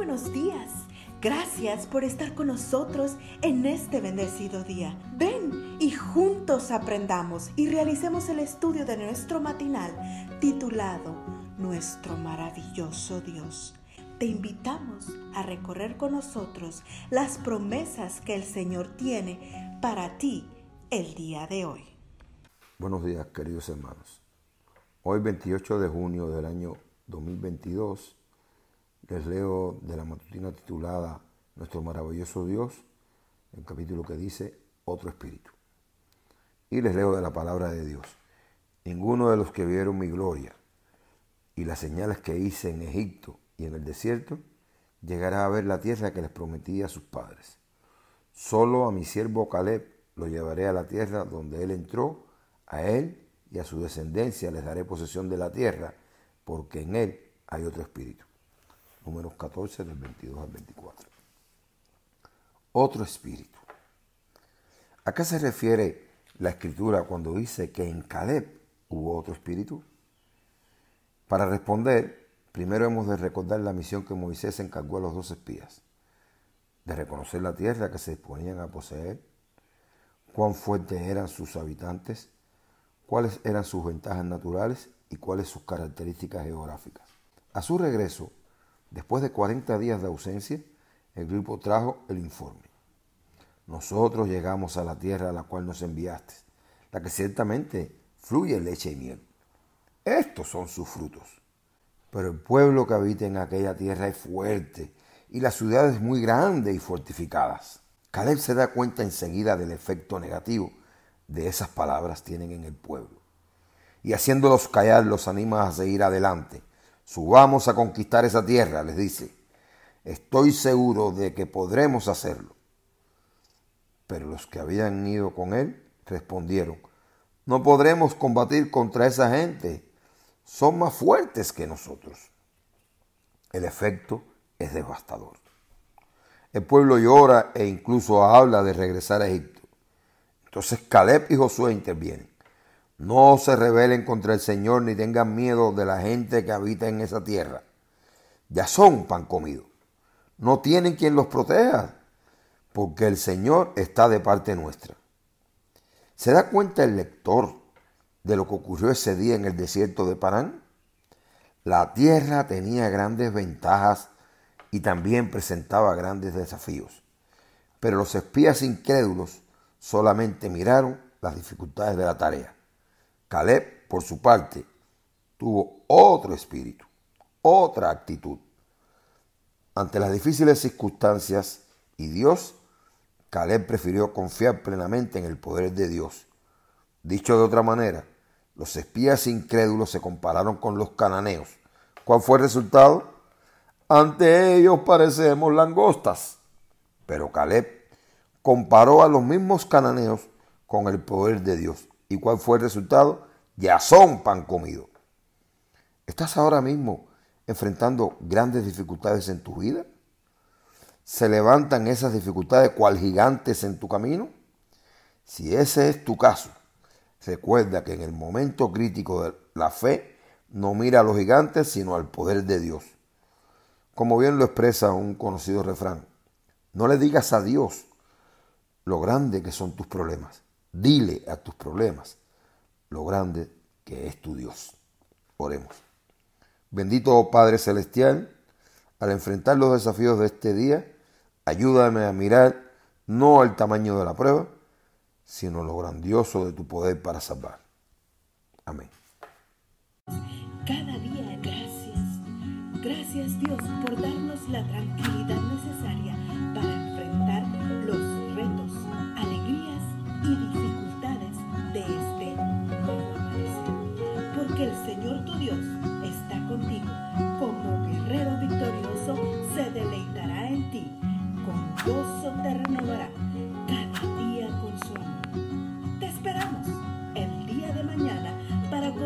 buenos días. Gracias por estar con nosotros en este bendecido día. Ven y juntos aprendamos y realicemos el estudio de nuestro matinal titulado Nuestro maravilloso Dios. Te invitamos a recorrer con nosotros las promesas que el Señor tiene para ti el día de hoy. Buenos días, queridos hermanos. Hoy 28 de junio del año 2022 les leo de la matutina titulada Nuestro maravilloso Dios, el capítulo que dice Otro Espíritu. Y les leo de la palabra de Dios. Ninguno de los que vieron mi gloria y las señales que hice en Egipto y en el desierto llegará a ver la tierra que les prometí a sus padres. Solo a mi siervo Caleb lo llevaré a la tierra donde él entró, a él y a su descendencia les daré posesión de la tierra, porque en él hay otro espíritu números 14 del 22 al 24. Otro espíritu. ¿A qué se refiere la escritura cuando dice que en Caleb hubo otro espíritu? Para responder, primero hemos de recordar la misión que Moisés encargó a los dos espías, de reconocer la tierra que se disponían a poseer, cuán fuertes eran sus habitantes, cuáles eran sus ventajas naturales y cuáles sus características geográficas. A su regreso, Después de 40 días de ausencia, el grupo trajo el informe. Nosotros llegamos a la tierra a la cual nos enviaste, la que ciertamente fluye leche y miel. Estos son sus frutos. Pero el pueblo que habita en aquella tierra es fuerte y las ciudades muy grandes y fortificadas. Caleb se da cuenta enseguida del efecto negativo de esas palabras tienen en el pueblo. Y haciéndolos callar los anima a seguir adelante Subamos a conquistar esa tierra, les dice. Estoy seguro de que podremos hacerlo. Pero los que habían ido con él respondieron, no podremos combatir contra esa gente. Son más fuertes que nosotros. El efecto es devastador. El pueblo llora e incluso habla de regresar a Egipto. Entonces Caleb y Josué intervienen. No se rebelen contra el Señor ni tengan miedo de la gente que habita en esa tierra. Ya son pan comido. No tienen quien los proteja, porque el Señor está de parte nuestra. ¿Se da cuenta el lector de lo que ocurrió ese día en el desierto de Parán? La tierra tenía grandes ventajas y también presentaba grandes desafíos. Pero los espías incrédulos solamente miraron las dificultades de la tarea. Caleb, por su parte, tuvo otro espíritu, otra actitud. Ante las difíciles circunstancias y Dios, Caleb prefirió confiar plenamente en el poder de Dios. Dicho de otra manera, los espías incrédulos se compararon con los cananeos. ¿Cuál fue el resultado? Ante ellos parecemos langostas. Pero Caleb comparó a los mismos cananeos con el poder de Dios. ¿Y cuál fue el resultado? Ya son pan comido. ¿Estás ahora mismo enfrentando grandes dificultades en tu vida? ¿Se levantan esas dificultades cual gigantes en tu camino? Si ese es tu caso, recuerda que en el momento crítico de la fe no mira a los gigantes, sino al poder de Dios. Como bien lo expresa un conocido refrán, no le digas a Dios lo grande que son tus problemas, Dile a tus problemas lo grande que es tu Dios. Oremos. Bendito Padre Celestial, al enfrentar los desafíos de este día, ayúdame a mirar no al tamaño de la prueba, sino lo grandioso de tu poder para salvar. Amén. Cada día gracias. Gracias Dios por darnos la tranquilidad necesaria